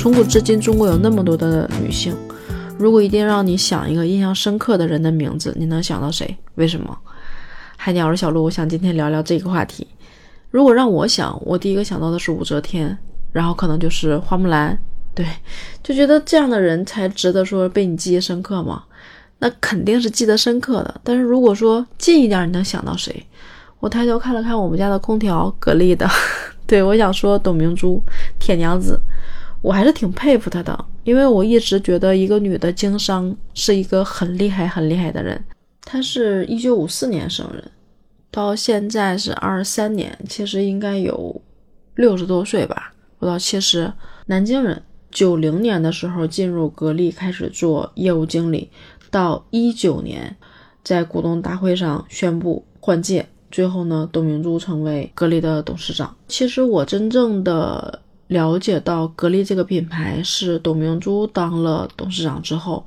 从古至今，中国有那么多的女性，如果一定让你想一个印象深刻的人的名字，你能想到谁？为什么？嗨，你好，我是小鹿，我想今天聊聊这个话题。如果让我想，我第一个想到的是武则天，然后可能就是花木兰。对，就觉得这样的人才值得说被你记忆深刻吗？那肯定是记得深刻的。但是如果说近一点，你能想到谁？我抬头看了看我们家的空调，格力的。对我想说董明珠，铁娘子，我还是挺佩服她的，因为我一直觉得一个女的经商是一个很厉害、很厉害的人。她是一九五四年生人，到现在是二十三年，其实应该有六十多岁吧，不到七十。南京人，九零年的时候进入格力开始做业务经理，到一九年在股东大会上宣布换届，最后呢，董明珠成为格力的董事长。其实我真正的了解到格力这个品牌是董明珠当了董事长之后。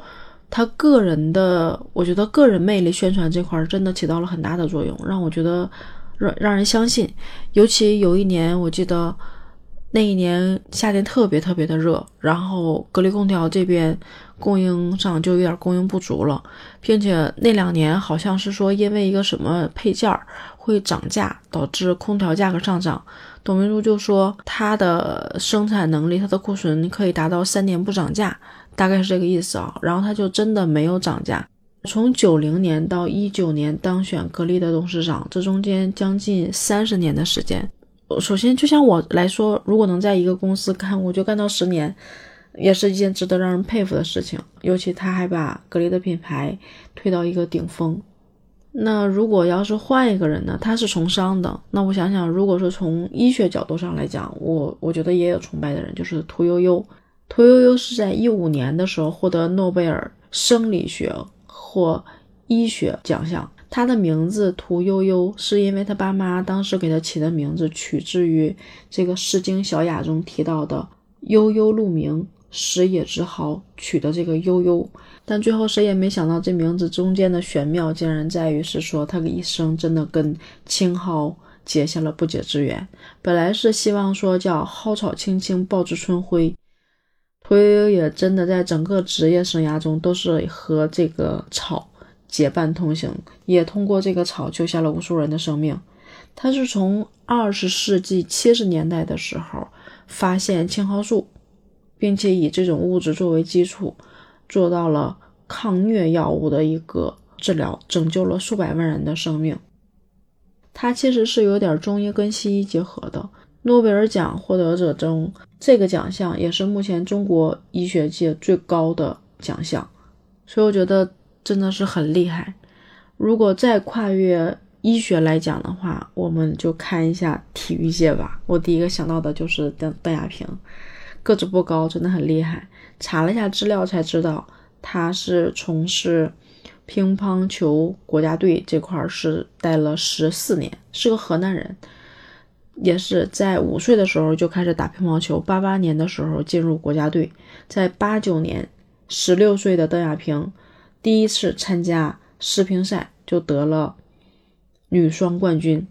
他个人的，我觉得个人魅力宣传这块真的起到了很大的作用，让我觉得让让人相信。尤其有一年，我记得那一年夏天特别特别的热，然后格力空调这边供应上就有点供应不足了，并且那两年好像是说因为一个什么配件会涨价，导致空调价格上涨。董明珠就说它的生产能力，它的库存可以达到三年不涨价。大概是这个意思啊，然后他就真的没有涨价。从九零年到一九年当选格力的董事长，这中间将近三十年的时间。首先，就像我来说，如果能在一个公司干，我就干到十年，也是一件值得让人佩服的事情。尤其他还把格力的品牌推到一个顶峰。那如果要是换一个人呢？他是从商的，那我想想，如果说从医学角度上来讲，我我觉得也有崇拜的人，就是屠呦呦。屠呦呦是在一五年的时候获得诺贝尔生理学或医学奖项。他的名字屠呦呦是因为他爸妈当时给他起的名字取自于这个《诗经·小雅》中提到的“悠悠鹿鸣，食野之蒿”取的这个悠悠。但最后谁也没想到，这名字中间的玄妙竟然在于是说他的一生真的跟青蒿结下了不解之缘。本来是希望说叫“蒿草青青，报之春晖”。屠呦呦也真的在整个职业生涯中都是和这个草结伴同行，也通过这个草救下了无数人的生命。他是从二十世纪七十年代的时候发现青蒿素，并且以这种物质作为基础，做到了抗疟药物的一个治疗，拯救了数百万人的生命。他其实是有点中医跟西医结合的。诺贝尔奖获得者中，这个奖项也是目前中国医学界最高的奖项，所以我觉得真的是很厉害。如果再跨越医学来讲的话，我们就看一下体育界吧。我第一个想到的就是邓邓亚萍，个子不高，真的很厉害。查了一下资料才知道，他是从事乒乓球国家队这块是待了十四年，是个河南人。也是在五岁的时候就开始打乒乓球，八八年的时候进入国家队，在八九年，十六岁的邓亚萍第一次参加世乒赛就得了女双冠军，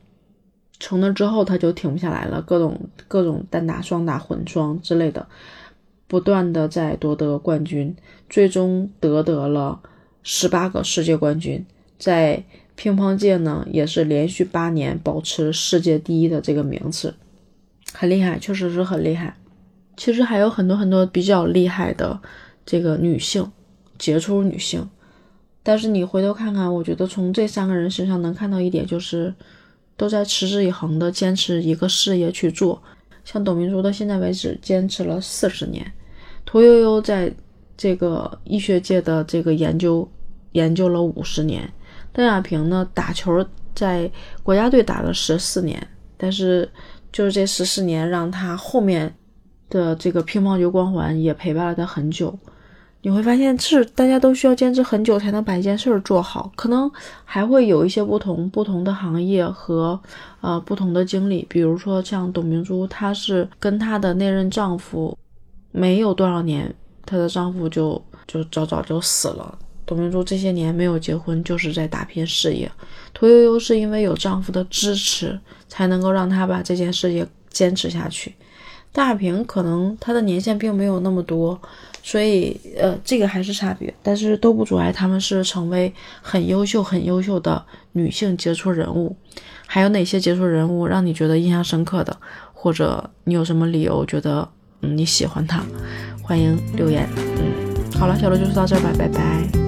从那之后他就停不下来了，各种各种单打、双打、混双之类的，不断的在夺得冠军，最终得得了十八个世界冠军，在。乒乓界呢，也是连续八年保持世界第一的这个名次，很厉害，确实是很厉害。其实还有很多很多比较厉害的这个女性，杰出女性。但是你回头看看，我觉得从这三个人身上能看到一点，就是都在持之以恒的坚持一个事业去做。像董明珠到现在为止坚持了四十年，屠呦呦在这个医学界的这个研究研究了五十年。邓亚萍呢，打球在国家队打了十四年，但是就是这十四年，让他后面的这个乒乓球光环也陪伴了他很久。你会发现，是大家都需要坚持很久才能把一件事儿做好，可能还会有一些不同不同的行业和呃不同的经历。比如说像董明珠，她是跟她的那任丈夫没有多少年，她的丈夫就就早早就死了。董明珠这些年没有结婚，就是在打拼事业。屠呦呦是因为有丈夫的支持，才能够让她把这件事业坚持下去。大屏可能她的年限并没有那么多，所以呃，这个还是差别，但是都不阻碍他们是成为很优秀、很优秀的女性杰出人物。还有哪些杰出人物让你觉得印象深刻的，或者你有什么理由觉得嗯你喜欢他？欢迎留言。嗯，好了，小罗就是到这儿吧，拜拜。